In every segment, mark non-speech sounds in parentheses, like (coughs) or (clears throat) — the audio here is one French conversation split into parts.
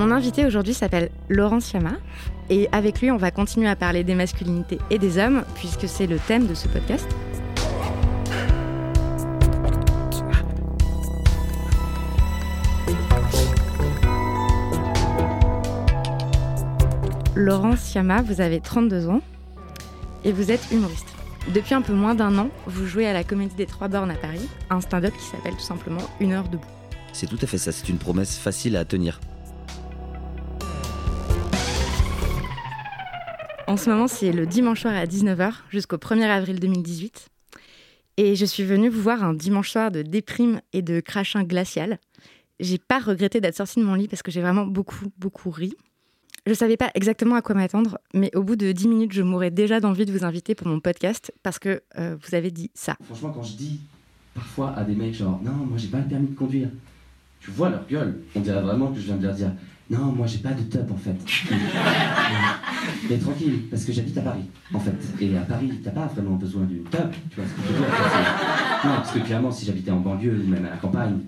Mon invité aujourd'hui s'appelle Laurent Siama et avec lui on va continuer à parler des masculinités et des hommes puisque c'est le thème de ce podcast. Laurent Siama, vous avez 32 ans et vous êtes humoriste. Depuis un peu moins d'un an, vous jouez à la Comédie des Trois Bornes à Paris, un stand-up qui s'appelle tout simplement Une heure debout. C'est tout à fait ça, c'est une promesse facile à tenir. En ce moment, c'est le dimanche soir à 19h jusqu'au 1er avril 2018. Et je suis venue vous voir un dimanche soir de déprime et de crachin glacial. J'ai pas regretté d'être sortie de mon lit parce que j'ai vraiment beaucoup, beaucoup ri. Je savais pas exactement à quoi m'attendre, mais au bout de 10 minutes, je mourrais déjà d'envie de vous inviter pour mon podcast parce que euh, vous avez dit ça. Franchement, quand je dis parfois à des mecs genre non, moi j'ai pas le permis de conduire, tu vois leur gueule, on dirait vraiment que je viens de leur dire non, moi j'ai pas de tub en fait. Mais tranquille, parce que j'habite à Paris en fait. Et à Paris, t'as pas vraiment besoin d'une tub, tu vois Non, parce que clairement, si j'habitais en banlieue ou même à la campagne,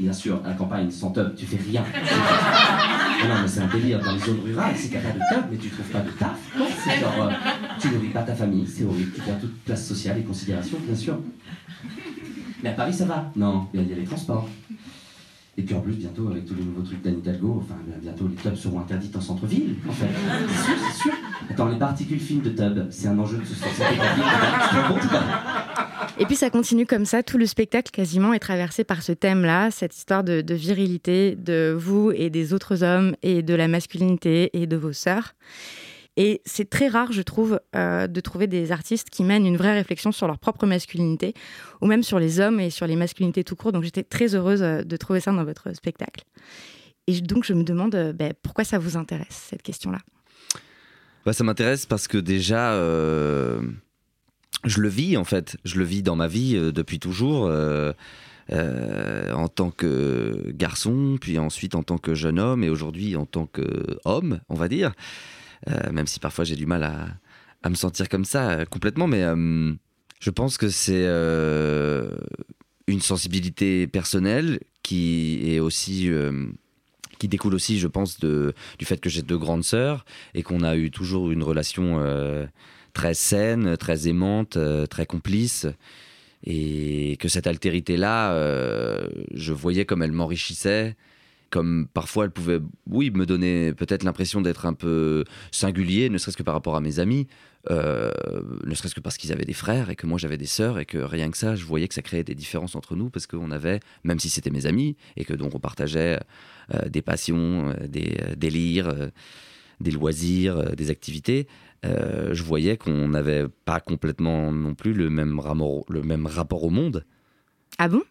bien sûr, à la campagne, sans tub, tu fais rien. Non, mais c'est un délire dans les zones rurales, n'y a pas de tub, mais tu trouves pas de taf. C'est genre, euh, tu nourris pas ta famille, c'est horrible, tu perds toute place sociale et considération, bien sûr. Mais à Paris, ça va. Non, il y a les transports. Et puis en plus, bientôt, avec tous les nouveaux trucs d'Anne Hidalgo, enfin, bientôt les tubs seront interdites en centre-ville, en fait. C'est sûr, c'est sûr. Attends, les particules fines de tub, c'est un enjeu de société Et puis ça continue comme ça, tout le spectacle quasiment est traversé par ce thème-là, cette histoire de virilité de vous et des autres hommes et de la masculinité et de vos sœurs. Et c'est très rare, je trouve, euh, de trouver des artistes qui mènent une vraie réflexion sur leur propre masculinité, ou même sur les hommes et sur les masculinités tout court. Donc j'étais très heureuse euh, de trouver ça dans votre spectacle. Et donc je me demande euh, ben, pourquoi ça vous intéresse, cette question-là? Bah, ça m'intéresse parce que déjà, je le vis en fait. Je le vis dans ma vie depuis toujours. en tant que garçon, puis ensuite en tant que jeune homme, et aujourd'hui en tant qu'homme, on va dire. Euh, même si parfois j'ai du mal à, à me sentir comme ça euh, complètement, mais euh, je pense que c'est une sensibilité personnelle qui est aussi qui découle aussi, je pense, de, du fait que j'ai deux grandes sœurs et qu'on a eu toujours une relation très saine, très aimante, très complice. Et que cette altérité-là, je voyais comme elle m'enrichissait, comme parfois elle pouvait, oui, me donner peut-être l'impression d'être un peu singulier, ne serait-ce que par rapport à mes amis, euh, ne serait-ce que parce qu'ils avaient des frères et que moi j'avais des sœurs et que rien que ça, je voyais que ça créait des différences entre nous parce qu'on avait, même si c'était mes amis et que donc on partageait euh, des passions, euh, des délires, des loisirs, des activités, je voyais qu'on n'avait pas complètement non plus le même, le même rapport au monde. Ah bon?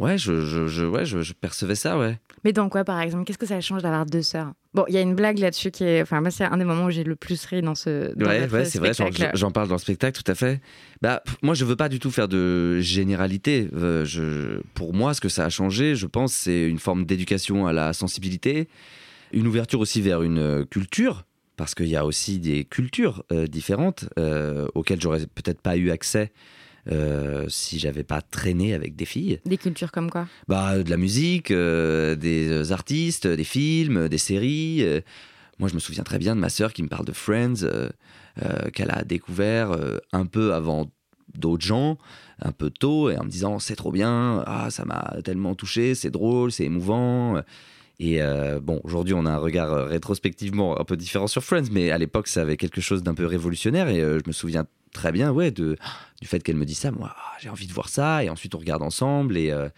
Ouais, je, je, je- ouais je, je percevais ça, ouais. Mais dans quoi, par exemple? Qu'est-ce que ça change d'avoir deux sœurs? Bon, il y a une blague là-dessus qui est. Enfin, moi, c'est un des moments où j'ai le plus ri dans ce. Dans ouais, ouais c'est vrai, j'en parle dans le spectacle, tout à fait. Bah, moi, je veux pas du tout faire de généralité. Euh, je, pour moi, ce que ça a changé, je pense, c'est une forme d'éducation à la sensibilité, une ouverture aussi vers une euh, culture, parce qu'il y a aussi des cultures euh, différentes auxquelles j'aurais peut-être pas eu accès euh, si j'avais pas traîné avec des filles. Des cultures comme quoi? Bah de la musique, euh, des artistes, des films, des séries. moi, je me souviens très bien de ma sœur qui me parle de Friends, euh, qu'elle a découvert un peu avant d'autres gens, un peu tôt, et en me disant c'est trop bien, ah ça m'a tellement touché, c'est drôle, c'est émouvant. Et bon, aujourd'hui, on a un regard rétrospectivement un peu différent sur Friends, mais à l'époque, ça avait quelque chose d'un peu révolutionnaire. Et je me souviens très bien, ouais, de, du fait qu'elle me dise ça. Moi, ah, j'ai envie de voir ça. Et ensuite, on regarde ensemble. Et, euh,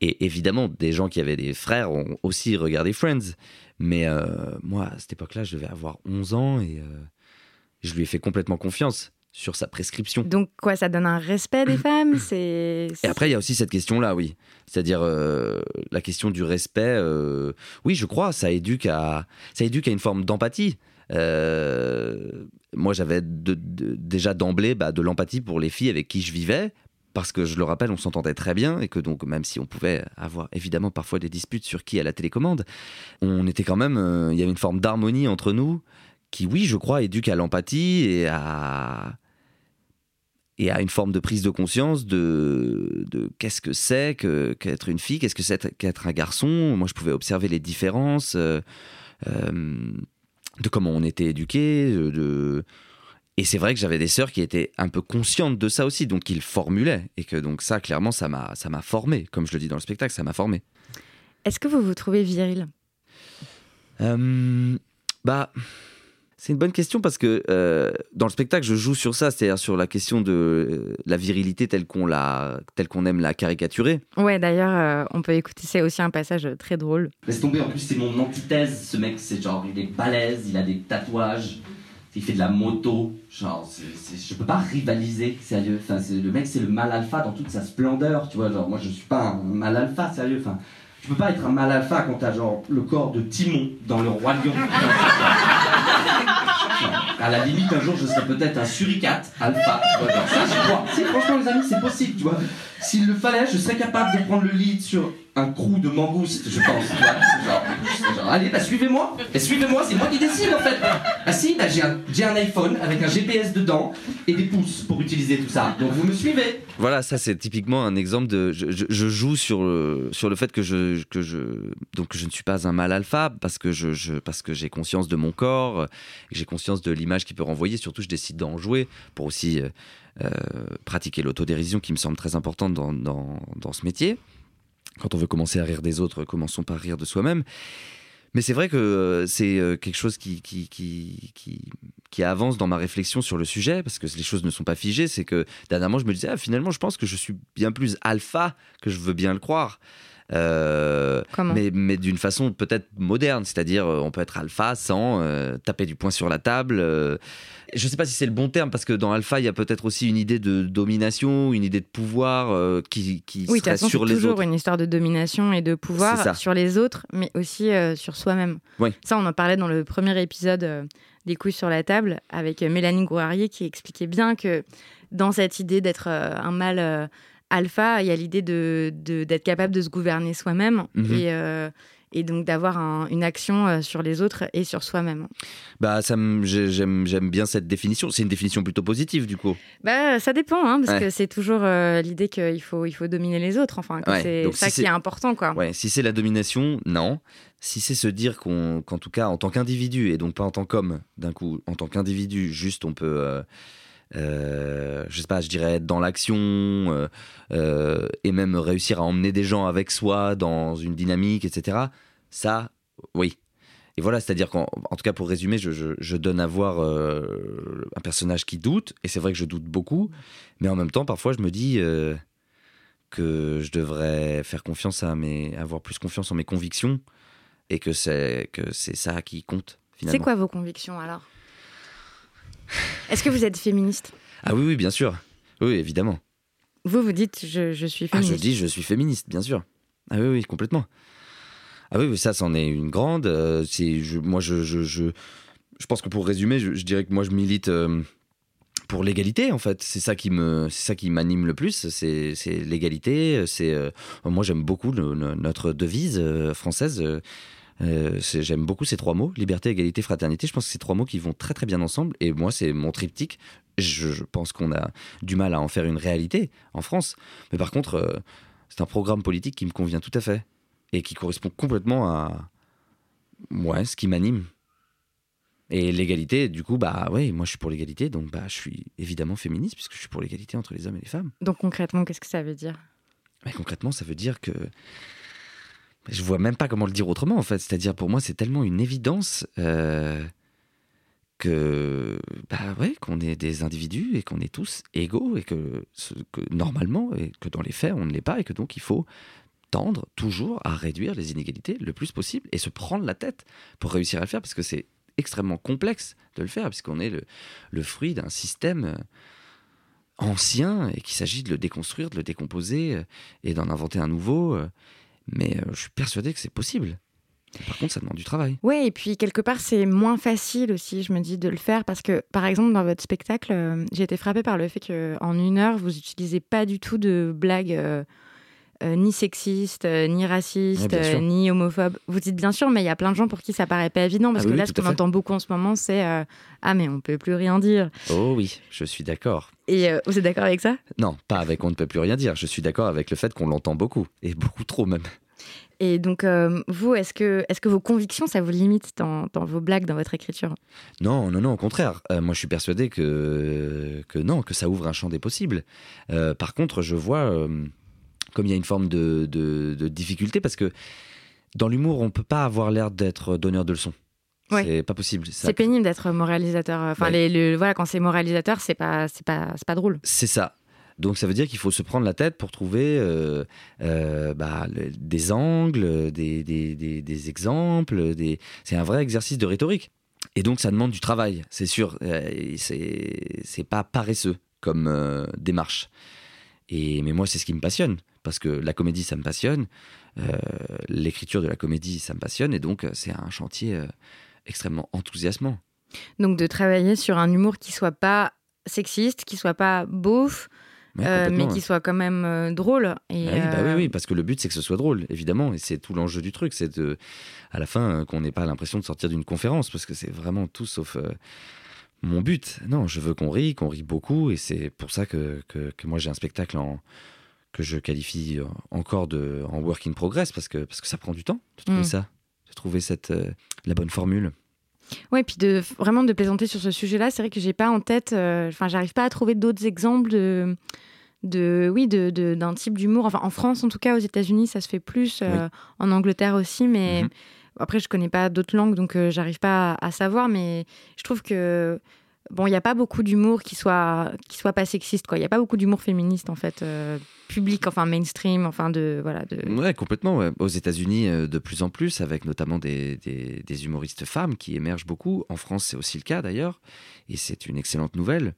et évidemment, des gens qui avaient des frères ont aussi regardé Friends. Mais euh, moi, à cette époque-là, je devais avoir 11 ans et euh, je lui ai fait complètement confiance sur sa prescription. Donc quoi, ça donne un respect des (clears throat) femmes? C'est, Et après, il y a aussi cette question-là, oui. C'est-à-dire la question du respect. oui, je crois, ça éduque à, ça éduque à une forme d'empathie. Euh, moi, j'avais déjà d'emblée bah, de l'empathie pour les filles avec qui je vivais, parce que je le rappelle, on s'entendait très bien et que donc même si on pouvait avoir évidemment parfois des disputes sur qui a la télécommande, on était quand même, euh, il y avait une forme d'harmonie entre nous qui, oui, je crois, éduque à l'empathie et à une forme de prise de conscience de, qu'est-ce que c'est qu'être une fille, qu'est-ce que c'est qu'être un garçon. Moi, je pouvais observer les différences. Euh, de comment on était éduqué, de... Et c'est vrai que j'avais des sœurs qui étaient un peu conscientes de ça aussi, donc ils formulaient. Et que donc ça, clairement, ça m'a, ça m'a formé. Comme je le dis dans le spectacle, ça m'a formé. Est-ce que vous vous trouvez viril? Euh, Bah, c'est une bonne question parce que euh, dans le spectacle, je joue sur ça, c'est-à-dire sur la question de euh, la virilité telle qu'on la, telle qu'on aime la caricaturer. Ouais, d'ailleurs, euh, on peut écouter, c'est aussi un passage très drôle. Laisse tomber, en plus, c'est mon antithèse. Ce mec, c'est genre, il est balèze, il a des tatouages, il fait de la moto. Genre, je peux pas rivaliser, sérieux. Enfin, le mec, c'est le mal alpha dans toute sa splendeur, tu vois. Genre, moi, je suis pas un mal alpha, sérieux. Enfin, tu peux pas être un mal alpha quand t'as genre le corps de Timon dans le roi lion. à la limite, un jour, je serais peut-être un suricate alpha. Franchement, les amis, c'est possible, tu vois. S'il le fallait, je serais capable de prendre le lead sur un trou de mangouste, je pense. Allez, bah suivez-moi. Et suivez-moi, c'est moi qui décide en fait. Ah si, bah, j'ai un, un, iPhone avec un GPS dedans et des pouces pour utiliser tout ça. Donc vous me suivez. Voilà, ça c'est typiquement un exemple de. Je, joue sur le, sur le fait que je, que je. Donc je ne suis pas un mal alpha parce que je, j'ai conscience de mon corps, j'ai conscience de l'image qu'il peut renvoyer. Surtout, je décide d'en jouer pour aussi. Euh, euh, pratiquer l'autodérision qui me semble très importante dans, dans, dans, ce métier. Quand on veut commencer à rire des autres, commençons par rire de soi-même. Mais c'est vrai que euh, c'est euh, quelque chose qui, qui, qui, qui, avance dans ma réflexion sur le sujet, parce que les choses ne sont pas figées. C'est que dernièrement, je me disais, ah, finalement, je pense que je suis bien plus alpha que je veux bien le croire. Euh, mais, mais d'une façon peut-être moderne, c'est-à-dire on peut être alpha sans taper du poing sur la table. je ne sais pas si c'est le bon terme parce que dans alpha il y a peut-être aussi une idée de domination, une idée de pouvoir qui, qui oui, serait sur les autres. toujours une histoire de domination et de pouvoir sur les autres, mais aussi sur soi-même. Ça, on en parlait dans le premier épisode des couilles sur la table avec Mélanie Gourarier qui expliquait bien que dans cette idée d'être un mâle alpha, il y a l'idée de, d'être capable de se gouverner soi-même mhm. et, euh, et, donc d'avoir une action euh, sur les autres et sur soi-même. Bah, ça j'aime, j'aime bien cette définition. C'est une définition plutôt positive, du coup. Bah, ça dépend, hein, parce que c'est toujours euh, l'idée qu'il faut, il faut dominer les autres. Enfin, c'est ça qui est important, quoi. Ouais, si c'est la domination, non. Si c'est se dire qu'on, qu'en tout cas, en tant qu'individu, et donc pas en tant qu'homme, d'un coup, en tant qu'individu, juste on peut euh, je sais pas, je dirais être dans l'action euh, euh, et même réussir à emmener des gens avec soi dans une dynamique, etc. Ça, oui. Et voilà, c'est-à-dire qu'en tout cas, pour résumer, je, donne à voir un personnage qui doute, et c'est vrai que je doute beaucoup, mais en même temps, parfois, je me dis que je devrais faire confiance à mes, avoir plus confiance en mes convictions, et que c'est que c'est ça qui compte. C'est quoi vos convictions alors? Est-ce que vous êtes féministe? Ah oui, oui, bien sûr. Oui, évidemment. Vous, vous dites je, suis féministe. Ah, je dis je suis féministe, bien sûr. Ah oui, oui, complètement. Ah oui, ça, c'en est une grande. Euh, c'est, je, moi, je, je, je, je pense que pour résumer, je, je dirais que moi, je milite euh, pour l'égalité, en fait. C'est ça qui me, c'est ça qui m'anime le plus. C'est, c'est l'égalité. C'est, euh, moi, j'aime beaucoup le- le- notre devise française. Euh, j'aime beaucoup ces trois mots liberté, égalité, fraternité. Je pense que c'est trois mots qui vont très très bien ensemble. Et moi, c'est mon triptyque. Je, je pense qu'on a du mal à en faire une réalité en France. Mais par contre, euh, c'est un programme politique qui me convient tout à fait et qui correspond complètement à ouais, ce qui m'anime. Et l'égalité, du coup, bah ouais, moi je suis pour l'égalité, donc bah je suis évidemment féministe puisque je suis pour l'égalité entre les hommes et les femmes. Donc concrètement, qu'est-ce que ça veut dire? Concrètement, ça veut dire que je vois même pas comment le dire autrement en fait. C'est-à-dire pour moi, c'est tellement une évidence euh, que bah ouais, qu'on est des individus et qu'on est tous égaux et que, normalement et que dans les faits on ne l'est pas et que donc il faut tendre toujours à réduire les inégalités le plus possible et se prendre la tête pour réussir à le faire parce que c'est extrêmement complexe de le faire puisqu'on est le, le fruit d'un système euh, ancien et qu'il s'agit de le déconstruire, de le décomposer euh, et d'en inventer un nouveau. Mais euh, je suis persuadé que c'est possible. Par contre, ça demande du travail. Oui, et puis quelque part, c'est moins facile aussi, je me dis, de le faire parce que, par exemple, dans votre spectacle, euh, j'ai été frappée par le fait qu'en une heure, vous n'utilisez pas du tout de blagues euh, ni euh, ni racistes, Ouais, bien sûr. euh, ni homophobes. Vous dites bien sûr, mais il y a plein de gens pour qui ça paraît pas évident parce Ah que oui, là, ce qu'on entend beaucoup en ce moment, c'est euh, Ah, mais on peut plus rien dire. Oh oui, je suis d'accord. Et euh, vous êtes d'accord avec ça? Non, pas avec on ne peut plus rien dire. Je suis d'accord avec le fait qu'on l'entend beaucoup, et beaucoup trop même. Et donc, euh, vous, est-ce que, est que vos convictions, ça vous limite dans, dans vos blagues, dans votre écriture? Non, non, non, au contraire. Euh, moi, je suis persuadé que, que non, que ça ouvre un champ des possibles. Euh, par contre, je vois euh, comme il y a une forme de, de- de difficulté parce que dans l'humour, on peut pas avoir l'air d'être donneur de leçons. Ouais. C'est pas possible. C'est pénible d'être moralisateur. Enfin, Ouais. les, le- voilà, quand c'est moralisateur, c'est pas, c'est pas, c'est pas drôle. C'est ça. Donc ça veut dire qu'il faut se prendre la tête pour trouver euh, euh, bah, le- des angles, des, des- des- des exemples. C'est un vrai exercice de rhétorique. Et donc ça demande du travail, c'est sûr. Euh, c'est c'est pas paresseux comme euh, démarche. Et, mais moi, c'est ce qui me passionne. Parce que la comédie, ça me passionne. Euh, L'écriture de la comédie, ça me passionne. Et donc, euh, c'est un chantier euh, extrêmement enthousiasmant. Donc, de travailler sur un humour qui soit pas sexiste, qui soit pas beauf, Ouais, euh, mais qui soit quand même euh, drôle. Et, Ah oui, bah oui, euh, oui, parce que le but c'est que ce soit drôle, évidemment, et c'est tout l'enjeu du truc, c'est de, à la fin, qu'on n'ait pas l'impression de sortir d'une conférence, parce que c'est vraiment tout sauf mon but. Non, je veux qu'on rie, qu'on rie beaucoup, et c'est pour ça que, que, que moi j'ai un spectacle en, que je qualifie euh, encore de, en work in progress, parce que, parce que ça prend du temps de trouver Mm. ça, de trouver cette, euh, la bonne formule. Ouais, puis de vraiment de plaisanter sur ce sujet-là, c'est vrai que j'ai pas en tête. euh, Enfin, j'arrive pas à trouver d'autres exemples de, de, oui, de de- d'un type d'humour. Enfin, en France, en tout cas, aux États-Unis, ça se fait plus. euh, En Angleterre aussi, mais Mhm. après, je connais pas d'autres langues, donc euh, j'arrive pas à, à savoir. Mais je trouve que bon, il y a pas beaucoup d'humour qui soit qui soit pas sexiste, quoi. Il y a pas beaucoup d'humour féministe en fait, euh, public, enfin mainstream, enfin de voilà de. Ouais, complètement. Aux États-Unis, euh, de plus en plus, avec notamment des, des- humoristes femmes qui émergent beaucoup. En France, c'est aussi le cas d'ailleurs, et c'est une excellente nouvelle.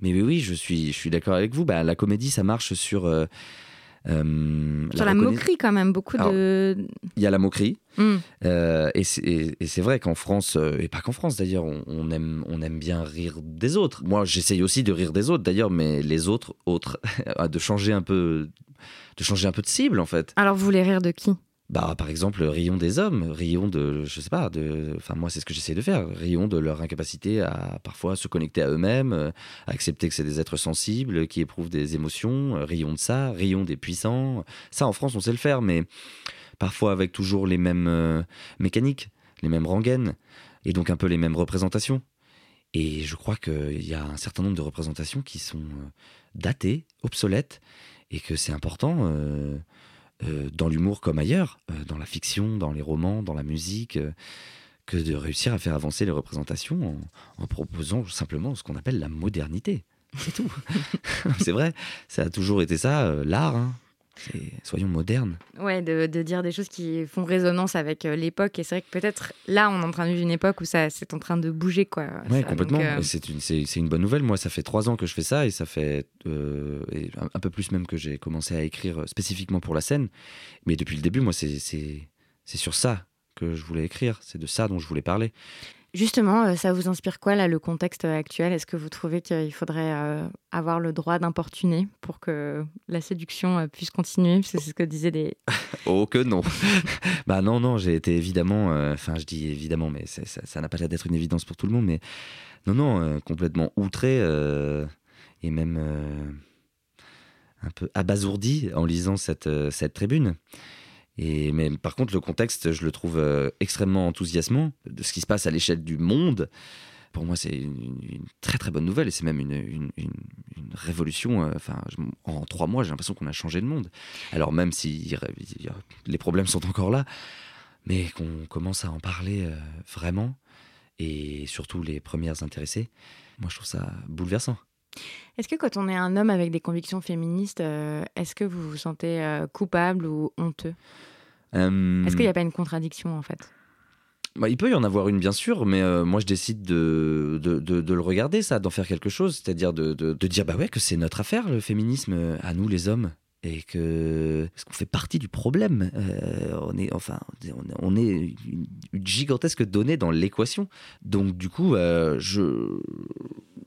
Mais oui, oui, je suis, je suis d'accord avec vous. Bah, la comédie, ça marche sur. euh, euh, Sur la reconna- moquerie quand même, beaucoup Alors, de. Il y a la moquerie. Hmm. euh, et c'est vrai qu'en France, euh, et pas qu'en France d'ailleurs, on, on aime, on aime bien rire des autres. Moi, j'essaye aussi de rire des autres d'ailleurs, mais les autres, autres, (laughs) de changer un peu, de changer un peu de cible en fait. Alors, vous voulez rire de qui? Bah, par exemple, rions des hommes, rions de, je sais pas, de, enfin moi c'est ce que j'essaie de faire, rions de leur incapacité à parfois se connecter à eux-mêmes, euh, à accepter que c'est des êtres sensibles, qui éprouvent des émotions, euh, rions de ça, rions des puissants. Ça en France on sait le faire, mais parfois avec toujours les mêmes euh, mécaniques, les mêmes rengaines, et donc un peu les mêmes représentations. Et je crois qu'il y a un certain nombre de représentations qui sont euh, datées, obsolètes, et que c'est important. euh, euh, dans l'humour comme ailleurs, euh, dans la fiction, dans les romans, dans la musique, euh, que de réussir à faire avancer les représentations en, proposant simplement ce qu'on appelle la modernité. C'est tout. (laughs) c'est vrai, ça a toujours été ça, l'art. hein. Soyons modernes. Ouais, de, de dire des choses qui font résonance avec euh, l'époque. Et c'est vrai que peut-être là, on est en train de vivre une époque où ça, c'est en train de bouger, quoi. Ça, complètement. euh, C'est une, c'est une bonne nouvelle. Moi, ça fait trois ans que je fais ça et ça fait euh, et un, un peu plus même que j'ai commencé à écrire spécifiquement pour la scène. Mais depuis le début, moi, c'est c'est- c'est sur ça que je voulais écrire, c'est de ça dont je voulais parler. Justement, euh, ça vous inspire quoi, là, le contexte actuel? Est-ce que vous trouvez qu'il faudrait euh, avoir le droit d'importuner pour que la séduction euh, puisse continuer? C'est ce que disaient des... (laughs) oh que non. (laughs) Bah non, non, j'ai été évidemment... Enfin, je dis évidemment, mais ça n'a pas l'air d'être une évidence pour tout le monde, mais non, non, complètement outré et même un peu abasourdi en lisant cette, cette tribune. Et, mais par contre, le contexte, je le trouve euh, extrêmement enthousiasmant de ce qui se passe à l'échelle du monde. Pour moi, c'est une, très très bonne nouvelle et c'est même une, révolution. Euh, en trois mois, j'ai l'impression qu'on a changé le monde. Alors même si les problèmes sont encore là, mais qu'on commence à en parler euh, vraiment et surtout les premières intéressées, moi je trouve ça bouleversant. Est-ce que quand on est un homme avec des convictions féministes, euh, est-ce que vous vous sentez euh, coupable ou honteux? Est-ce qu'il n'y a pas une contradiction en fait? Bah, il peut y en avoir une, bien sûr, mais euh, moi je décide de, de, le regarder, ça, d'en faire quelque chose. C'est-à-dire de, dire bah ouais, que c'est notre affaire, le féminisme, à nous les hommes. Et que. Parce qu'on fait partie du problème. on est, enfin, on est une, une gigantesque donnée dans l'équation. Donc, du coup, je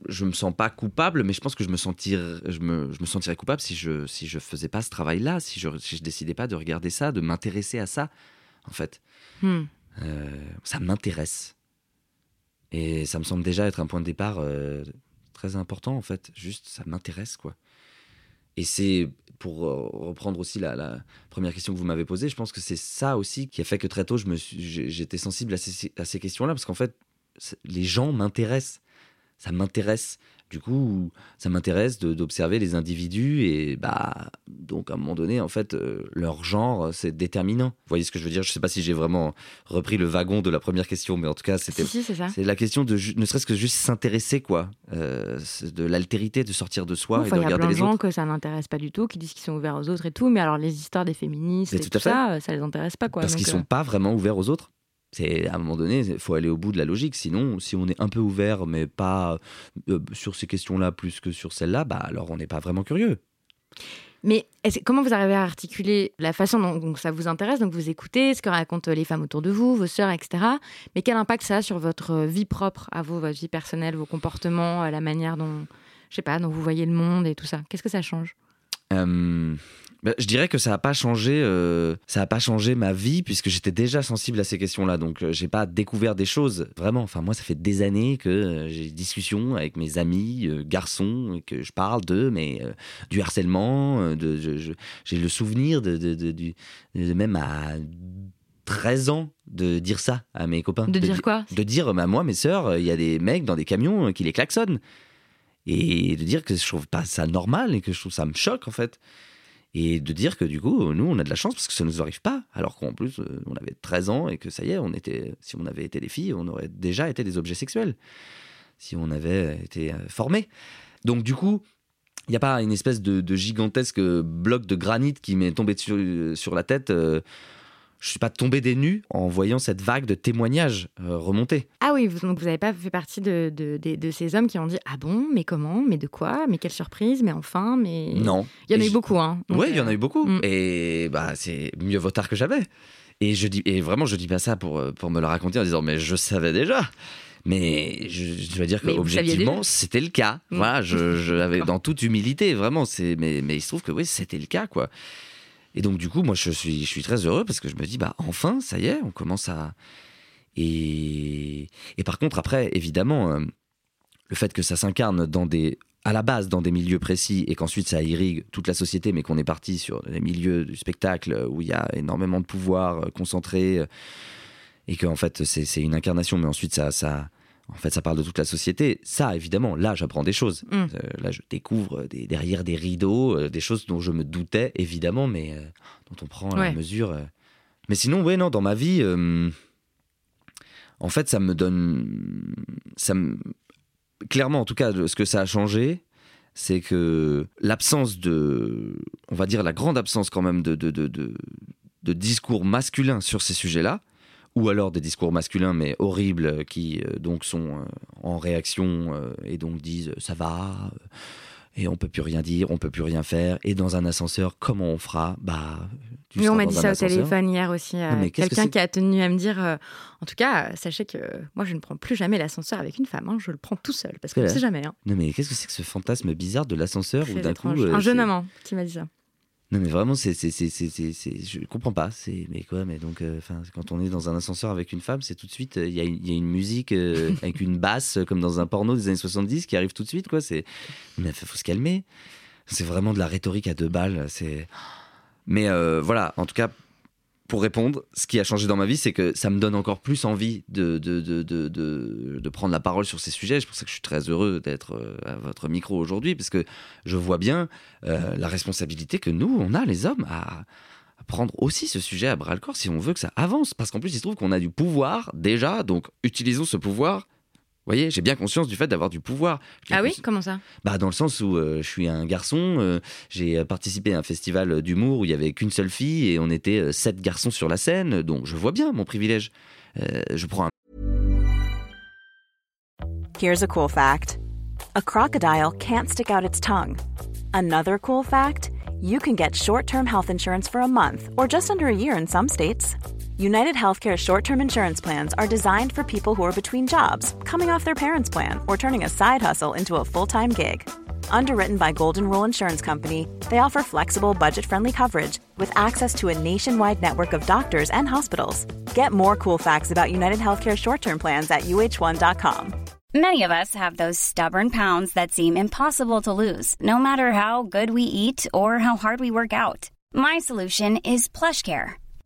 je me sens pas coupable, mais je pense que je me sentirais, je me, je me sentirais coupable si je si je faisais pas ce travail-là, si je si je décidais pas de regarder ça, de m'intéresser à ça, en fait. Hmm. Euh, ça m'intéresse et ça me semble déjà être un point de départ euh, très important en fait. Juste, ça m'intéresse quoi. Et c'est pour euh, reprendre aussi la, la, première question que vous m'avez posée, je pense que c'est ça aussi qui a fait que très tôt j'étais sensible à ces, à ces questions-là parce qu'en fait les gens m'intéressent ça m'intéresse. Du coup, ça m'intéresse d'observer les individus et bah donc à un moment donné, en fait, euh, leur genre, c'est déterminant. Vous voyez ce que je veux dire? Je sais pas si j'ai vraiment repris le wagon de la première question, mais en tout cas, c'était c'est la question de ne serait-ce que juste s'intéresser quoi, euh, de l'altérité, de sortir de soi et de regarder les autres. Il y a plein de gens que ça n'intéresse pas du tout, qui disent qu'ils sont ouverts aux autres et tout, mais alors les histoires des féministes et tout, ça, ça les intéresse pas quoi. Parce qu'ils sont euh, pas vraiment ouverts aux autres. C'est à un moment donné, il faut aller au bout de la logique. Sinon, si on est un peu ouvert, mais pas euh, sur ces questions-là plus que sur celles-là, bah alors on n'est pas vraiment curieux. Mais comment vous arrivez à articuler la façon dont, ça vous intéresse, donc vous écoutez ce que racontent les femmes autour de vous, vos sœurs, etc. Mais quel impact ça a sur votre vie propre à vous, votre vie personnelle, vos comportements, la manière dont, je sais pas, dont vous voyez le monde et tout ça? Qu'est-ce que ça change? Euh, bah, je dirais que ça n'a pas changé, euh, ça a pas changé ma vie puisque j'étais déjà sensible à ces questions-là. Donc euh, j'ai pas découvert des choses vraiment. Enfin moi, ça fait des années que euh, j'ai des discussions avec mes amis garçons et que je parle de mais du harcèlement. De, j'ai le souvenir de, de, de, même à 13 ans de dire ça à mes copains. De, dire quoi? De dire, bah, moi, mes sœurs, il y a des mecs dans des camions qui les klaxonnent. Et de dire que je trouve pas ça normal et que je trouve ça me choque en fait et de dire que du coup, nous, on a de la chance parce que ça ne nous arrive pas, alors qu'en plus, euh, on avait 13 ans et que ça y est, on était, si on avait été des filles, on aurait déjà été des objets sexuels, si on avait été euh, formés. Donc du coup, il n'y a pas une espèce de, gigantesque bloc de granit qui m'est tombé sur, sur la tête. Euh, je suis pas tombé des nues en voyant cette vague de témoignages euh, remonter. Ah oui, donc vous n'avez pas fait partie de, de, ces hommes qui ont dit Ah bon, mais comment Mais de quoi Mais quelle surprise Mais enfin Mais. Non. Il y en a eu beaucoup, hein. Oui, il y en a eu beaucoup. Mm. Et bah, c'est mieux vaut tard que jamais. Et, je dis, et vraiment, je dis pas ça pour, euh, pour me le raconter en disant Mais je savais déjà. Mais je, dois dire qu'objectivement, c'était le cas. Mm. Voilà, je, je (laughs) l'avais dans toute humilité, vraiment. Mais, mais il se trouve que oui, c'était le cas, quoi. Et donc, du coup, moi, je suis, je suis très heureux parce que je me dis, bah, enfin, ça y est, on commence à. Et, et par contre, après, évidemment, euh, le fait que ça s'incarne dans des. à la base, dans des milieux précis et qu'ensuite ça irrigue toute la société, mais qu'on est parti sur des milieux du spectacle où il y a énormément de pouvoir euh, concentré euh, et qu'en fait, c'est une incarnation, mais ensuite, ça. ça en fait, ça parle de toute la société. Ça, évidemment, là, j'apprends des choses. Mm. Euh, là, je découvre des, derrière des rideaux euh, des choses dont je me doutais, évidemment, mais euh, dont on prend la mesure. Mais sinon, ouais, non, dans ma vie, en fait, ça me donne. Ça me... Clairement, en tout cas, ce que ça a changé, c'est que l'absence de. On va dire la grande absence, quand même, de, de, de, de discours masculin sur ces sujets-là ou alors des discours masculins mais horribles euh, qui euh, donc sont euh, en réaction et donc disent ça va et on peut plus rien dire, on peut plus rien faire et dans un ascenseur comment on fera? Bah Tu Mais on m'a dit ça au téléphone hier aussi. euh, que Quelqu'un qui a tenu à me dire euh, En tout cas, euh, sachez que moi, je ne prends plus jamais l'ascenseur avec une femme. hein, je le prends tout seul. Parce qu'on ne sait jamais. hein. Non mais qu'est-ce que c'est que ce fantasme bizarre de l'ascenseur où d'un coup euh, Un jeune amant qui m'a dit ça. Non mais vraiment c'est c'est je comprends pas c'est mais quoi mais donc euh, enfin quand on est dans un ascenseur avec une femme c'est tout de suite euh, il y a une- y a une musique euh, (laughs) avec une basse comme dans un porno des années 70 qui arrive tout de suite quoi c'est mais faut se calmer. C'est vraiment de la rhétorique à deux balles c'est mais voilà en tout cas pour répondre, ce qui a changé dans ma vie, c'est que ça me donne encore plus envie de, de, de, de, prendre la parole sur ces sujets. C'est pour ça que je suis très heureux d'être euh, à votre micro aujourd'hui, parce que je vois bien euh, la responsabilité que nous, on a, les hommes, à, à prendre aussi ce sujet à bras le corps si on veut que ça avance. Parce qu'en plus, il se trouve qu'on a du pouvoir déjà, donc utilisons ce pouvoir. Vous voyez, j'ai bien conscience du fait d'avoir du pouvoir. Ah oui Comment ça? Bah, dans le sens où euh, je suis un garçon, euh, j'ai participé à un festival d'humour où il y avait qu'une seule fille et on était euh, sept garçons sur la scène, donc je vois bien mon privilège. Euh, je prends un Here's a cool fact a crocodile can't stick out its tongue. Another cool fact you can get short term health insurance for a month or just under a year in some states. United Healthcare short term insurance plans are designed for people who are between jobs, coming off their parents' plan, or turning a side hustle into a full time gig. Underwritten by Golden Rule Insurance Company, they offer flexible, budget friendly coverage with access to a nationwide network of doctors and hospitals. Get more cool facts about United Healthcare short term plans at uh1.com. Many of us have those stubborn pounds that seem impossible to lose, no matter how good we eat or how hard we work out. My solution is PlushCare.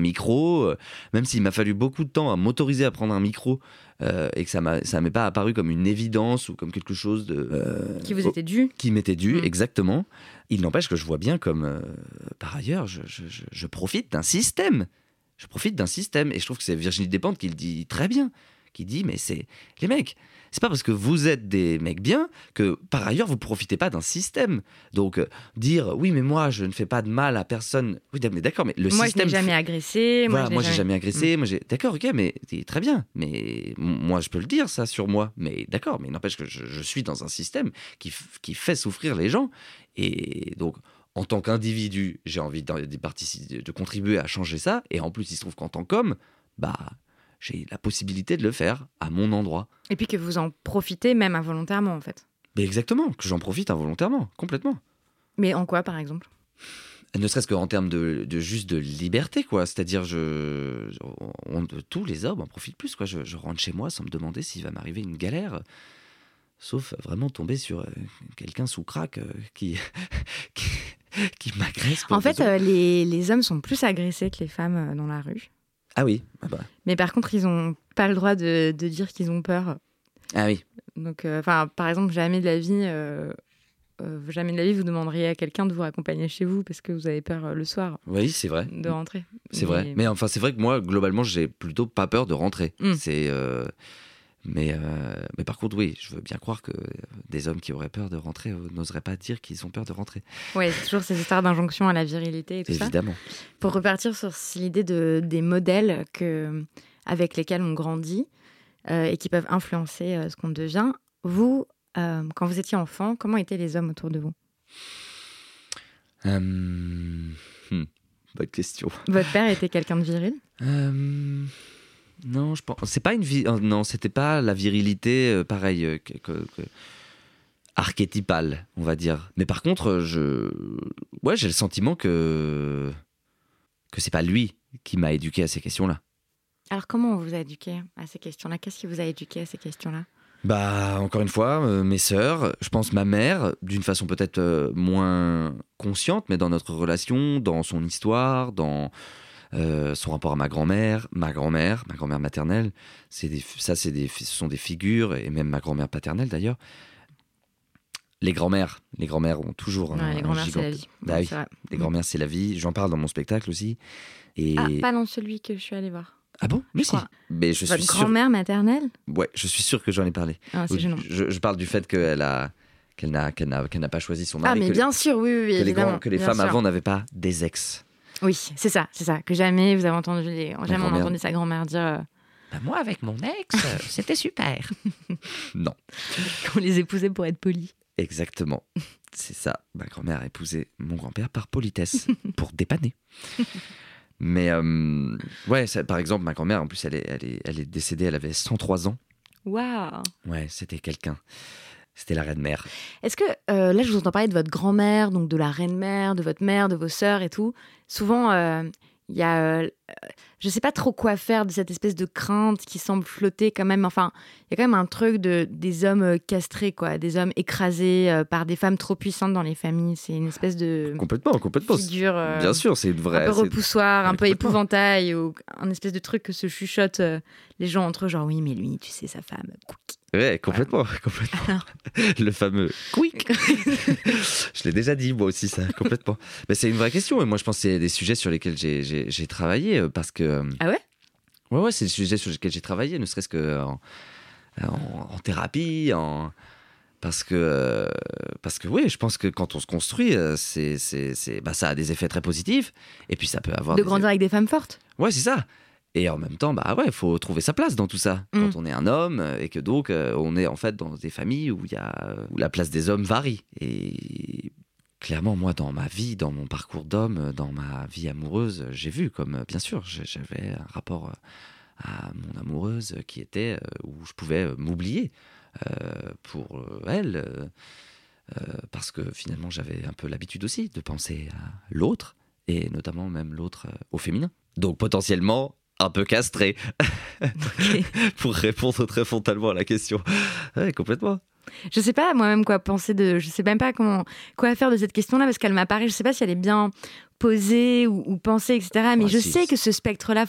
Micro, euh, même s'il m'a fallu beaucoup de temps à m'autoriser à prendre un micro euh, et que ça m'a ça m'est pas apparu comme une évidence ou comme quelque chose de euh, Qui vous était dû qui m'était dû Mm. exactement. Il n'empêche que je vois bien comme euh, par ailleurs je, je- je- je profite d'un système. Je profite d'un système et je trouve que c'est Virginie Despentes qui le dit très bien, qui dit mais c'est les mecs. C'est pas parce que vous êtes des mecs bien que par ailleurs vous profitez pas d'un système. Donc euh, dire oui mais moi je ne fais pas de mal à personne. Oui mais d'accord mais le Moi, je système n'ai jamais agressé. voilà, je n'ai moi j'ai jamais Mm. agressé, moi j'ai d'accord, ok, mais très bien, mais moi je peux le dire ça sur moi, mais d'accord, mais n'empêche que je, je suis dans un système qui, qui fait souffrir les gens, et donc en tant qu'individu, j'ai envie de, de participer- de contribuer à changer ça, et en plus il se trouve qu'en tant qu'homme, bah j'ai la possibilité de le faire à mon endroit. Et puis que vous en profitez même involontairement, en fait. Mais exactement, que j'en profite involontairement, complètement. Mais en quoi, par exemple? Ne serait-ce qu'en termes de, de juste de liberté, quoi. C'est-à-dire, je, on- tous les hommes en profitent plus, quoi. Je, je rentre chez moi sans me demander s'il va m'arriver une galère. Sauf vraiment tomber sur euh, quelqu'un sous crack euh, qui, (laughs) qui, qui m'agresse. En fait, euh, les, les hommes sont plus agressés que les femmes dans la rue. Ah oui, ah, bah. Mais par contre, ils n'ont pas le droit de, de dire qu'ils ont peur. ah oui. Donc, euh, enfin, par exemple, jamais de la vie, euh, euh, jamais de la vie, vous demanderiez à quelqu'un de vous raccompagner chez vous parce que vous avez peur euh, le soir Oui, c'est vrai. de rentrer. C'est vrai. Mais enfin, c'est vrai que moi, globalement, j'ai plutôt pas peur de rentrer. Mm. C'est. euh, Mais, euh, mais par contre, oui, je veux bien croire que des hommes qui auraient peur de rentrer euh, n'oseraient pas dire qu'ils ont peur de rentrer. C'est toujours ces histoires d'injonction à la virilité et tout ça. Évidemment. Pour repartir sur l'idée de, des modèles que, avec lesquels on grandit euh, et qui peuvent influencer ce qu'on devient, vous, quand vous étiez enfant, comment étaient les hommes autour de vous? Euh, hmm, bonne question. Votre père était quelqu'un de viril? Euh, non, je pense. C'est pas une vie. oh, Non, c'était pas la virilité, euh, pareil, euh, que, que- que- archétypale, on va dire. Mais par contre, euh, je, ouais, j'ai le sentiment que que c'est pas lui qui m'a éduqué à ces questions-là. Alors, comment on vous a éduqué à ces questions-là? Qu'est-ce qui vous a éduqué à ces questions-là? Bah, encore une fois, euh, mes sœurs, je pense ma mère, d'une façon peut-être euh, moins consciente, mais dans notre relation, dans son histoire, dans euh, son rapport à ma grand-mère, ma grand-mère, ma grand-mère maternelle, c'est des, ça, c'est des, ce sont des figures, et même ma grand-mère paternelle d'ailleurs. Les grand-mères, les grand-mères ont toujours un, Les grands-mères, c'est la vie. Bah oui, les grand-mères, c'est la vie. J'en parle dans mon spectacle aussi. Et Ah, pas dans celui que je suis allée voir. Ah bon? Mais si. Mais je Votre suis sûr. grand-mère maternelle? Ouais, je suis sûr que j'en ai parlé. Ah, c'est gênant. je, je parle du fait qu'elle a qu'elle n'a qu'elle n'a qu'elle n'a pas choisi son Ah, mari. mais que, bien sûr, oui, oui, oui, que les, grands- que les femmes sûr. avant n'avaient pas des ex. Oui, c'est ça, c'est ça. Que jamais vous avez entendu, les- jamais on a entendu sa grand-mère dire euh, Bah, moi, avec mon ex, (laughs) c'était super. (laughs) non, qu'on les épousait pour être polis. exactement. C'est ça. Ma grand-mère a épousé mon grand-père par politesse, (laughs) pour dépanner. Mais euh, ouais, ça, par exemple, ma grand-mère, en plus, elle est, elle, est, elle est décédée, elle avait 103 ans. Waouh Ouais, c'était quelqu'un. C'était la reine-mère. Est-ce que euh, là, je vous entends parler de votre grand-mère, donc de la reine-mère, de votre mère, de vos sœurs et tout. Souvent, euh, il y a, euh, je sais pas trop quoi faire de cette espèce de crainte qui semble flotter quand même. Enfin, il y a quand même un truc de des hommes euh, castrés, quoi, des hommes écrasés euh, par des femmes trop puissantes dans les familles. C'est une espèce de Complètement, complètement. figure. euh, Bien sûr, c'est une vraie. un peu repoussoir, un peu (laughs) épouvantail, ou un espèce de truc que se chuchotent les gens entre eux, genre oui, mais lui, tu sais, sa femme, cookie. Ouais, complètement, (laughs) complètement. Le fameux quick. (laughs) je l'ai déjà dit, moi aussi, ça, complètement. Mais c'est une vraie question, et moi, je pense que c'est des sujets sur lesquels j'ai- travaillé, euh, parce que. euh, Ah ouais? Ouais, ouais, c'est des sujets sur lesquels j'ai travaillé, ne serait-ce que en, en- en thérapie, en. Parce que, euh, parce que oui, je pense que quand on se construit, euh, c'est, c'est, c'est- bah, ça a des effets très positifs. Et puis ça peut avoir. De grandir avec des femmes fortes? Ouais, c'est ça. Et en même temps, bah ouais, faut trouver sa place dans tout ça. Mm. Quand on est un homme euh, et que donc euh, on est en fait dans des familles où il y a où la place des hommes varie. Et clairement, moi, dans ma vie, dans mon parcours d'homme, euh, dans ma vie amoureuse, j'ai vu comme euh, bien sûr, j'avais un rapport euh, à mon amoureuse qui était euh, où je pouvais euh, m'oublier euh, pour euh, elle. euh, euh, parce que finalement j'avais un peu l'habitude aussi de penser à l'autre et notamment même l'autre euh, au féminin. Donc potentiellement un peu castré (laughs) pour répondre très frontalement à la question. Ouais, complètement. Je sais pas moi-même quoi penser de. Je sais même pas comment quoi faire de cette question-là parce qu'elle m'apparaît. Je sais pas si elle est bien posée ou, ou pensée, etc. Mais je si. sais que ce spectre-là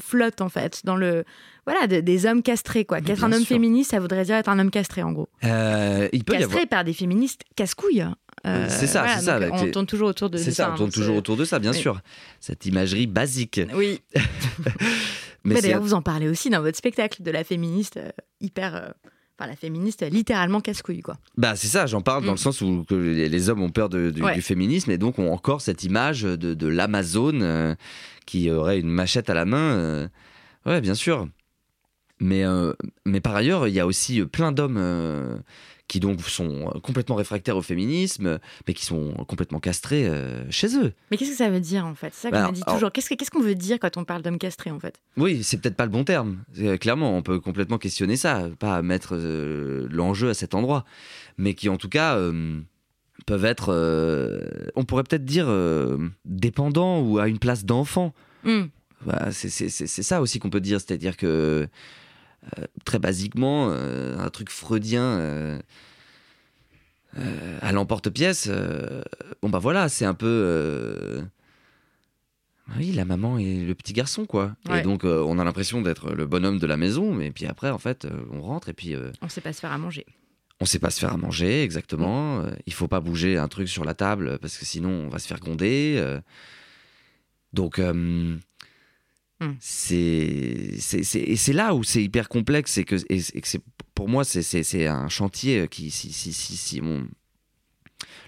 flotte en fait dans le voilà de- des hommes castrés quoi. Qu'être un homme sûr. féministe, ça voudrait dire être un homme castré en gros. Euh, il peut y Castré avoir. par des féministes casse-couilles. Euh, C'est ça, voilà, c'est ça, On tourne toujours autour de. C'est de ça, hein, on tourne toujours autour de ça, bien oui. sûr. Cette imagerie basique. Oui. (laughs) Mais d'ailleurs, vous en parlez aussi dans votre spectacle de la féministe euh, hyper. euh, Enfin, la féministe littéralement casse-couille, quoi. Bah c'est ça, j'en parle dans Mm. le sens où que les hommes ont peur de- du, Ouais. du féminisme et donc ont encore cette image de, de l'Amazone euh, qui aurait une machette à la main. euh. Ouais, bien sûr. Mais, euh, mais par ailleurs, il y a aussi plein d'hommes euh, qui donc sont euh, complètement réfractaires au féminisme, mais qui sont complètement castrés euh, chez eux. Mais qu'est-ce que ça veut dire en fait? C'est ça qu'on me dit alors- toujours. Qu'est-ce que- qu'est-ce qu'on veut dire quand on parle d'homme castré en fait? Oui, c'est peut-être pas le bon terme. Euh, Clairement, on peut complètement questionner ça, pas mettre euh, l'enjeu à cet endroit, mais qui en tout cas peuvent être, on pourrait peut-être dire dépendants ou à une place d'enfant. Hmm. Bah, c'est ça aussi qu'on peut dire, c'est-à-dire que très basiquement, euh, un truc freudien. euh, euh, à l'emporte-pièce, euh, bon bah voilà, c'est un peu euh, oui, la maman et le petit garçon, quoi. Ouais. Et donc, euh, on a l'impression d'être le bonhomme de la maison, mais puis après, en fait, euh, on rentre et puis euh, On sait pas se faire à manger. on sait pas se faire à manger, exactement. Euh, il faut pas bouger un truc sur la table parce que sinon, on va se faire gronder. euh. Donc, Hmm. c'est et c'est là où c'est hyper complexe et que, et, et que pour moi, c'est- un chantier qui, si, si, si, si on-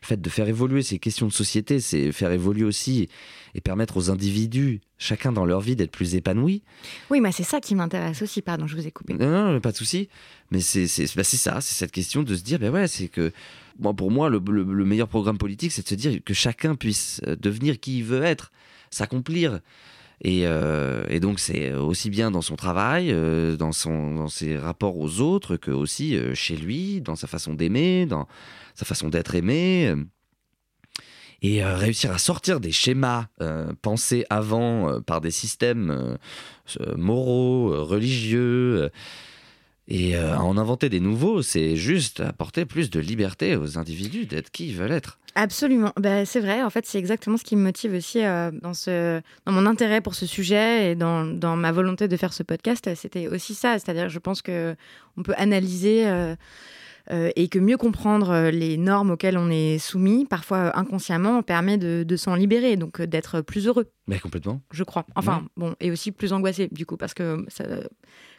le fait de faire évoluer ces questions de société, c'est faire évoluer aussi et permettre aux individus, chacun dans leur vie, d'être plus épanouis. Oui, mais c'est ça qui m'intéresse aussi. Pardon, je vous ai coupé. Non, non, pas de souci. Mais c'est bah, ça, c'est cette question de se dire, ben ouais, c'est que moi, pour moi, le, le- le meilleur programme politique, c'est de se dire que chacun puisse euh, devenir qui il veut être, s'accomplir. Et, euh, et donc, c'est aussi bien dans son travail, euh, dans, ses rapports aux autres, que aussi euh, chez lui, dans sa façon d'aimer, dans sa façon d'être aimé. Et réussir à sortir des schémas pensés avant par des systèmes moraux, religieux, et euh, en inventer des nouveaux, c'est juste apporter plus de liberté aux individus d'être qui ils veulent être. Absolument. Bah, c'est vrai. En fait, c'est exactement ce qui me motive aussi euh, dans, ce, dans mon intérêt pour ce sujet et dans, dans ma volonté de faire ce podcast. C'était aussi ça. C'est-à-dire, je pense que on peut analyser. euh, Euh, et que mieux comprendre euh, les normes auxquelles on est soumis, parfois euh, inconsciemment, permet de, s'en libérer, donc d'être plus heureux. Mais complètement. Je crois. Enfin, bon, et aussi plus angoissé, du coup, parce que ça,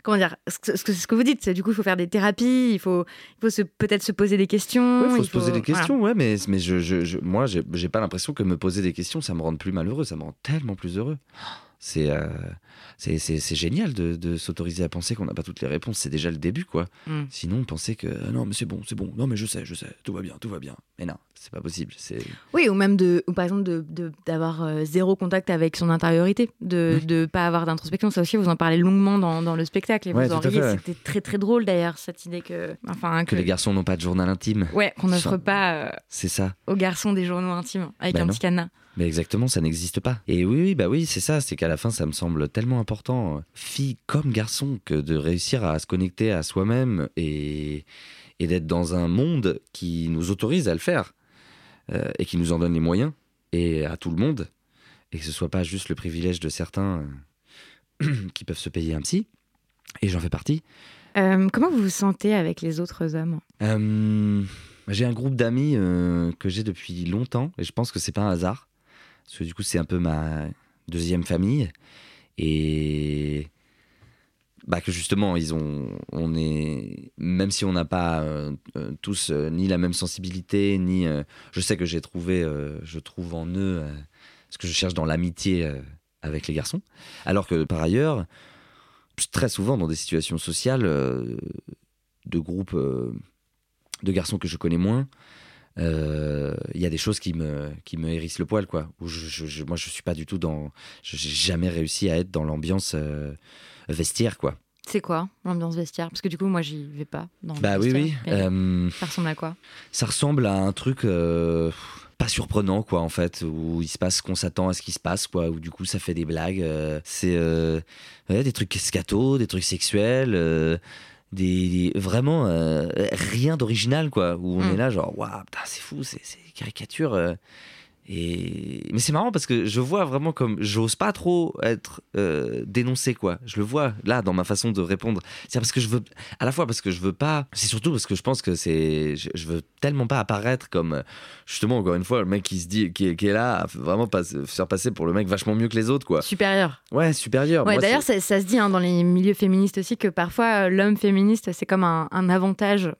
comment dire, ce que, ce que vous dites, c'est du coup, il faut faire des thérapies, il faut, il faut peut-être se poser des questions. il faut se poser des questions, ouais, mais, mais je, je, je moi, j'ai pas l'impression que me poser des questions, ça me rende plus malheureux, ça me rend tellement plus heureux. C'est c'est génial de, s'autoriser à penser qu'on n'a pas toutes les réponses. C'est déjà le début, quoi. Mm. Sinon, penser que euh, non, mais c'est bon, c'est bon. Non, mais je sais, je sais, tout va bien, tout va bien. Mais non, c'est pas possible. C'est oui, ou même de, ou par exemple, d'avoir de, euh, zéro contact avec son intériorité, de ne pas avoir d'introspection. Ça aussi, vous en parlez longuement dans, dans le spectacle et vous en riez. C'était très très drôle d'ailleurs cette idée que, enfin, que, les garçons n'ont pas de journal intime. Ouais, qu'on n'offre pas. Euh, c'est ça. Aux garçons des journaux intimes avec bah un petit cadenas. Mais exactement, ça n'existe pas. Et oui, oui, bah oui, c'est ça. C'est qu'à la fin, ça me semble tellement important, fille comme garçon, que de réussir à se connecter à soi-même et, et d'être dans un monde qui nous autorise à le faire euh, et qui nous en donne les moyens et à tout le monde et que ce soit pas juste le privilège de certains euh, (clears throat) qui peuvent se payer un psy. Et j'en fais partie. Euh, comment vous vous sentez avec les autres hommes? J'ai un groupe d'amis que j'ai depuis longtemps et je pense que c'est pas un hasard parce que du coup c'est un peu ma deuxième famille. Et bah que justement ils ont on est même si on n'a pas euh, euh, tous euh, ni la même sensibilité ni je sais que j'ai trouvé je trouve en eux ce que je cherche dans l'amitié avec les garçons. Alors que par ailleurs très souvent dans des situations sociales de groupes de garçons que je connais moins euh, il y a des choses qui me, qui me hérissent le poil, quoi. Où je, je, moi, je suis pas du tout dans. J'ai jamais réussi à être dans l'ambiance euh, vestiaire, quoi. C'est quoi l'ambiance vestiaire? Parce que du coup, moi, j'y vais pas. Dans bah oui, oui. Euh, ça ressemble à quoi? Ça ressemble à un truc pas surprenant, quoi, en fait, où il se passe qu'on s'attend à ce qui se passe, quoi, où du coup, ça fait des blagues. c'est des trucs scato, des trucs sexuels des, vraiment euh, rien d'original quoi où on mm. est là genre waouh c'est fou c'est caricature euh, et mais c'est marrant parce que je vois vraiment comme j'ose pas trop être euh, dénoncé quoi. Je le vois là dans ma façon de répondre. C'est parce que je veux à la fois parce que je veux pas. C'est surtout parce que je pense que c'est je, veux tellement pas apparaître comme justement encore une fois le mec qui se dit qui, est là vraiment pas se faire passer pour le mec vachement mieux que les autres quoi. Supérieur. Ouais supérieur. Ouais, d'ailleurs ça, se dit hein, dans les milieux féministes aussi que parfois l'homme féministe c'est comme un, un, avantage.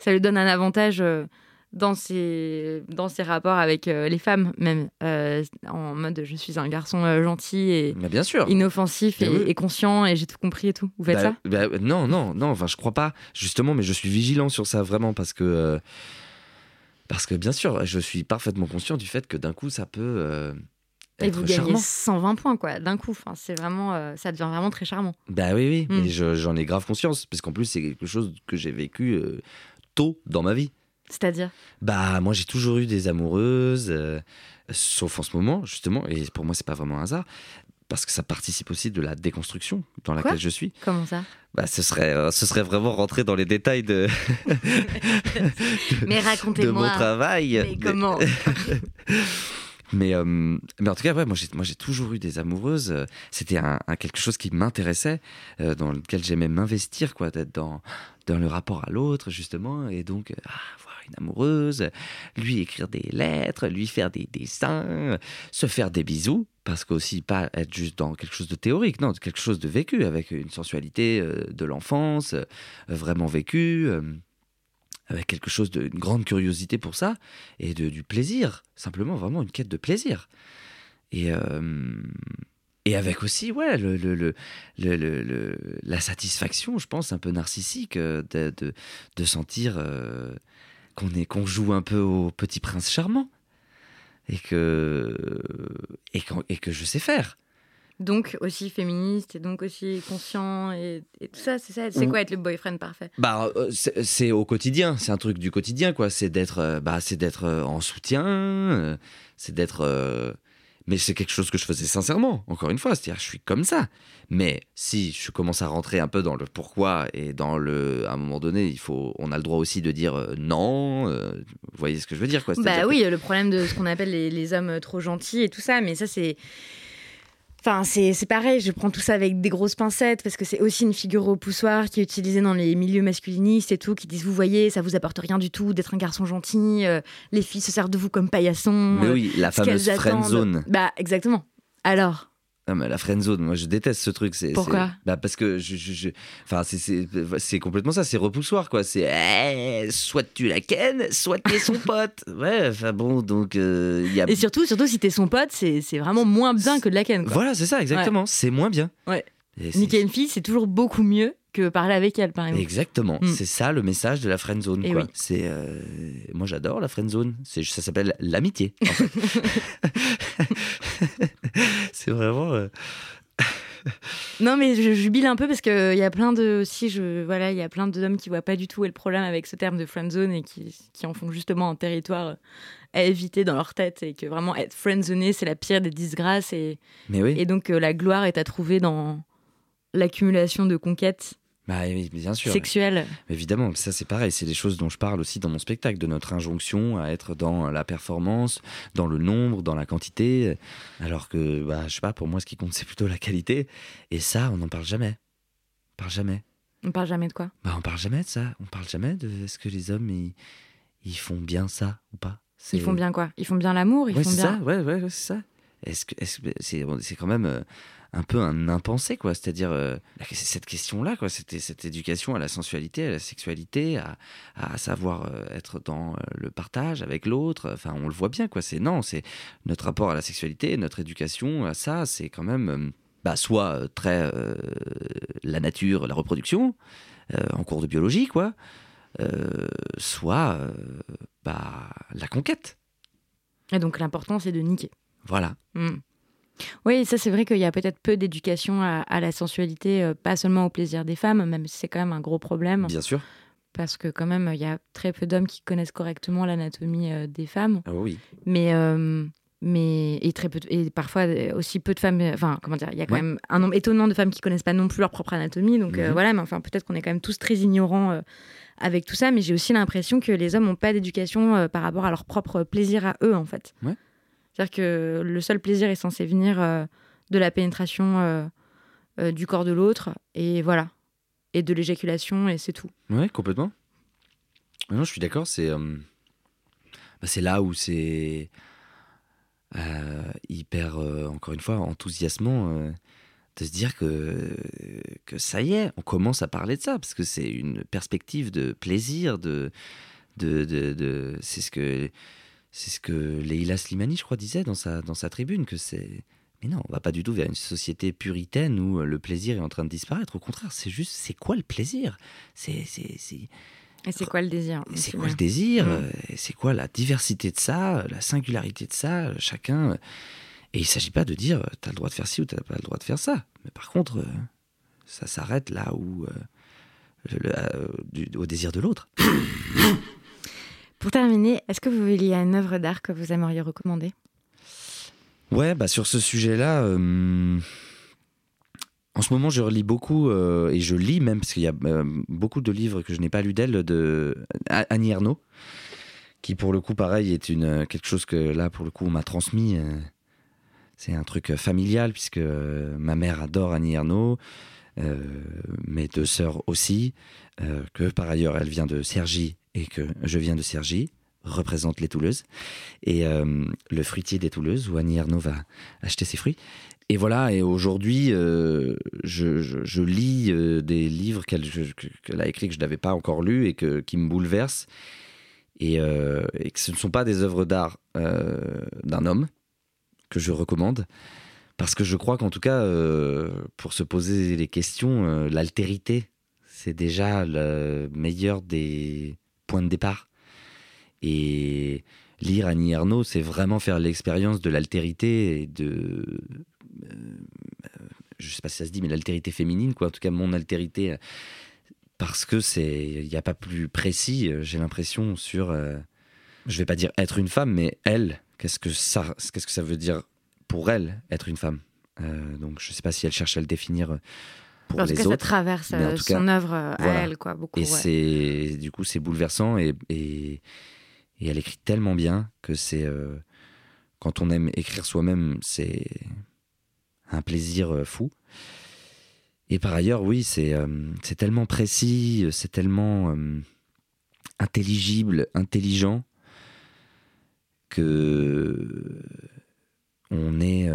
Ça lui donne un avantage. Euh, dans ses, dans ses rapports avec euh, les femmes, même euh, en mode je suis un garçon euh, gentil et bien sûr. inoffensif et, conscient et j'ai tout compris et tout. Vous faites bah, ça? bah, Non, non, non, enfin je crois pas, justement, mais je suis vigilant sur ça vraiment parce que, parce que bien sûr, je suis parfaitement conscient du fait que d'un coup ça peut. et vous gagnez 120 points, quoi, d'un coup. Enfin, c'est vraiment, ça devient vraiment très charmant. Bah oui, oui, mais mm. j'en ai grave conscience, parce qu'en plus, c'est quelque chose que j'ai vécu tôt dans ma vie. C'est-à-dire Bah, moi, j'ai toujours eu des amoureuses, euh, sauf en ce moment, justement, et pour moi, c'est pas vraiment un hasard, parce que ça participe aussi de la déconstruction dans laquelle je suis. Comment ça? Bah, ce serait, euh, ce serait vraiment rentrer dans les détails de. (laughs) mais (laughs) racontez-moi. De mon travail. Mais comment? Mais, euh, mais en tout cas, ouais, moi j'ai toujours eu des amoureuses. C'était un, quelque chose qui m'intéressait, dans lequel j'aimais m'investir, quoi, d'être dans, dans le rapport à l'autre, justement. Et donc, ah, amoureuse, lui écrire des lettres, lui faire des dessins, se faire des bisous, parce qu'aussi pas être juste dans quelque chose de théorique, non, quelque chose de vécu, avec une sensualité euh, de l'enfance, euh, vraiment vécue, euh, avec quelque chose d'une grande curiosité pour ça, et de, du plaisir, simplement vraiment une quête de plaisir. Et, et avec aussi, ouais, le, le, le, la satisfaction, je pense, un peu narcissique de, de, de sentir qu'on est qu'on joue un peu au petit prince charmant et que et, et que je sais faire. Donc aussi féministe et donc aussi conscient et, tout ça, c'est ça. C'est quoi être le boyfriend parfait? Bah euh, c'est au quotidien, c'est un truc du quotidien quoi. C'est d'être euh, bah c'est d'être euh, en soutien, c'est d'être mais c'est quelque chose que je faisais sincèrement, encore une fois, c'est-à-dire je suis comme ça. Mais si je commence à rentrer un peu dans le pourquoi et dans le, à un moment donné, il faut, on a le droit aussi de dire euh, non. Euh, vous voyez ce que je veux dire, quoi Bah oui, le problème de ce qu'on appelle les, les, hommes trop gentils et tout ça, mais ça c'est Enfin, c'est pareil, je prends tout ça avec des grosses pincettes parce que c'est aussi une figure au poussoir qui est utilisée dans les milieux masculinistes et tout, qui disent Vous voyez, ça vous apporte rien du tout d'être un garçon gentil, euh, les filles se servent de vous comme paillassons. Mais euh, oui, la fameuse friend zone. Bah, exactement. Alors, Non, mais la friend zone, moi je déteste ce truc. c'est- Pourquoi bah Parce que je, je- je- enfin, c'est- c'est c'est complètement ça, c'est repoussoir quoi. C'est eh, soit tu la kennes, soit t'es son pote? (laughs) Ouais, enfin bon, donc euh, il y a. et surtout, surtout si t'es son pote, c'est c'est vraiment moins bien que de la ken. Quoi. Voilà, c'est ça, exactement. C'est moins bien. Ouais. Niquer une fille, c'est toujours beaucoup mieux que parler avec elle, par exemple. Exactement, Mm. c'est ça le message de la friend zone. Eh quoi. oui. C'est, euh, moi j'adore la friend zone. C'est, ça s'appelle l'amitié. en fait. (laughs) (laughs) c'est vraiment. euh, (laughs) Non, mais je jubile un peu parce qu'il y a plein de. Si, je, voilà, il y a plein d'hommes qui voient pas du tout où est le problème avec ce terme de friendzone et qui, qui en font justement un territoire à éviter dans leur tête et que vraiment être friendzoné, c'est la pire des disgrâces et, Mais oui. et donc euh, la gloire est à trouver dans l'accumulation de conquêtes Bah bien sûr. Évidemment, ça c'est pareil, c'est des choses dont je parle aussi dans mon spectacle, de notre injonction à être dans la performance, dans le nombre, dans la quantité, alors que, bah, je sais pas, pour moi ce qui compte c'est plutôt la qualité, et ça on n'en parle jamais. On parle jamais. On parle jamais de quoi? Bah on parle jamais de ça, on parle jamais de est-ce que les hommes ils, ils font bien ça ou pas. Ils font bien quoi? Ils font bien l'amour? Ils Ouais, font c'est bien. ça, ouais, ouais, ouais, c'est ça. Est-ce que c'est c'est quand même euh, un peu un impensé quoi, c'est-à-dire euh, cette question-là quoi, c'était cette éducation à la sensualité, à la sexualité, à, à savoir euh, être dans euh, le partage avec l'autre. Enfin, on le voit bien quoi. C'est non, c'est notre rapport à la sexualité, notre éducation à ça, c'est quand même euh, bah, soit très la nature, la reproduction en cours de biologie quoi, soit bah, la conquête. Et donc l'important, c'est de niquer. Voilà. Hmm. Oui, ça c'est vrai qu'il y a peut-être peu d'éducation à, à la sensualité, euh, pas seulement au plaisir des femmes, même si c'est quand même un gros problème, Bien sûr. parce que quand même il y a très peu d'hommes qui connaissent correctement l'anatomie euh, des femmes, Ah oui. mais euh, mais et très peu et parfois aussi peu de femmes, enfin comment dire, il y a quand Ouais. même un nombre étonnant de femmes qui connaissent pas non plus leur propre anatomie, donc euh, Mhm. voilà, mais enfin peut-être qu'on est quand même tous très ignorants. euh, avec tout ça, mais j'ai aussi l'impression que les hommes n'ont pas d'éducation euh, par rapport à leur propre plaisir à eux, en fait. Ouais. C'est-à-dire que le seul plaisir est censé venir euh, de la pénétration euh, euh, du corps de l'autre, et voilà. Et de l'éjaculation, et c'est tout. Ouais, complètement. Non, je suis d'accord. C'est bah, c'est là où c'est hyper, encore une fois, enthousiasmant de se dire que, que ça y est, on commence à parler de ça, parce que c'est une perspective de plaisir, de, de, de, de- c'est ce que c'est ce que Leila Slimani, je crois, disait dans sa, dans sa tribune, que c'est mais non, on va pas du tout vers une société puritaine où le plaisir est en train de disparaître. Au contraire, c'est juste, c'est quoi le plaisir? C'est c'est- c'est- Et c'est quoi le désir C'est quoi le désir? Mm. euh, C'est quoi la diversité de ça, la singularité de ça, euh, chacun. euh, Et il s'agit pas de dire euh, t'as le droit de faire ci ou t'as pas le droit de faire ça. Mais par contre, euh, ça s'arrête là où euh, le- le- euh, du- au désir de l'autre. (coughs) Pour terminer, est-ce que vous, y a une œuvre d'art que vous aimeriez recommander? Ouais, bah sur ce sujet-là, euh, en ce moment, je relis beaucoup euh, et je lis même parce qu'il y a euh, beaucoup de livres que je n'ai pas lus d'elle de Annie Ernaux, qui pour le coup, pareil, est une quelque chose que là, pour le coup, on m'a transmis. c'est un truc familial puisque ma mère adore Annie Ernaux, mes deux sœurs aussi, euh, que par ailleurs elle vient de Cergy et que je viens de Cergy, représente les Touleuses et euh, le fruitier des Touleuses où Annie Ernaux va acheter ses fruits. Et voilà, et aujourd'hui, euh, je, lis euh, des livres qu'elle a écrits que je n'avais pas encore lus et que, qui me bouleversent. Et, euh, et que ce ne sont pas des œuvres d'art euh, d'un homme que je recommande. Parce que je crois qu'en tout cas, euh, pour se poser les questions, euh, l'altérité, c'est déjà le meilleur des points de départ. Et lire Annie Ernaux, c'est vraiment faire l'expérience de l'altérité et de. euh, je sais pas si ça se dit, mais l'altérité féminine, quoi. En tout cas, mon altérité. Parce que c'est. Il n'y a pas plus précis, j'ai l'impression, sur. euh, je vais pas dire être une femme, mais elle, qu'est-ce que ça, qu'est-ce que ça veut dire pour elle, être une femme Euh, Donc, je sais pas si elle cherche à le définir euh, pour En les cas, ça autres. traverse euh, tout son œuvre à voilà. elle, quoi, beaucoup. Et ouais. c'est du coup c'est bouleversant et, et, et elle écrit tellement bien que c'est euh, quand on aime écrire soi-même, c'est un plaisir fou. Et par ailleurs, oui, c'est c'est tellement précis, c'est tellement intelligible, intelligent, que on est,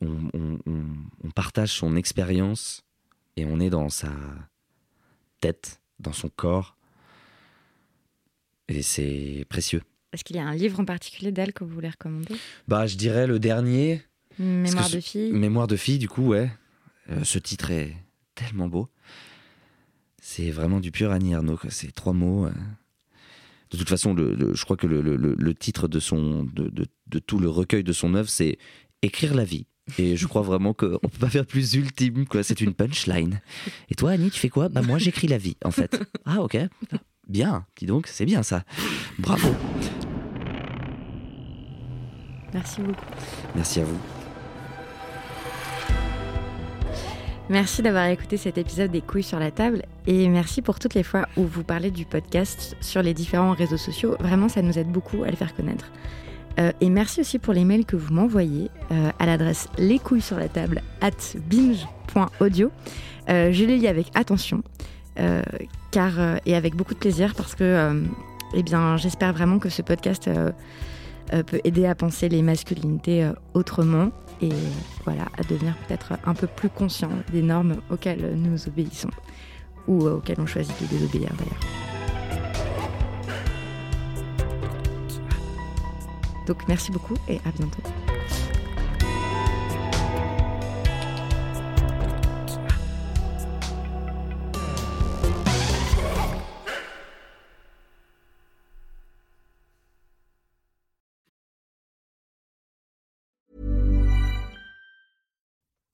on, on, partage son expérience et on est dans sa tête, dans son corps, et c'est précieux. Est-ce qu'il y a un livre en particulier d'elle que vous voulez recommander? Bah, je dirais le dernier. Mémoire de fille. Mémoire de fille, du coup, ouais. Euh, ce titre est tellement beau. C'est vraiment du pur Annie Arnaud. C'est trois mots. Euh. De toute façon, le, je crois que le, titre de, son, de, tout le recueil de son œuvre, c'est Écrire la vie. Et je crois vraiment qu'on ne peut pas faire plus ultime. quoi. C'est une punchline. Et toi, Annie, tu fais quoi? Bah moi, j'écris la vie, en fait. Ah ok. Bien, dis donc, c'est bien ça. Bravo. Merci beaucoup. Merci à vous. Merci d'avoir écouté cet épisode des couilles sur la table et merci pour toutes les fois où vous parlez du podcast sur les différents réseaux sociaux. Vraiment, ça nous aide beaucoup à le faire connaître. Euh, et merci aussi pour les mails que vous m'envoyez euh, à l'adresse les couilles sur la table at binge.audio. Euh, je les lis avec attention car, et avec beaucoup de plaisir parce que eh j'espère vraiment que ce podcast peut aider à penser les masculinités autrement et voilà, à devenir peut-être un peu plus conscient des normes auxquelles nous obéissons ou auxquelles on choisit de désobéir d'ailleurs. Donc merci beaucoup et à bientôt.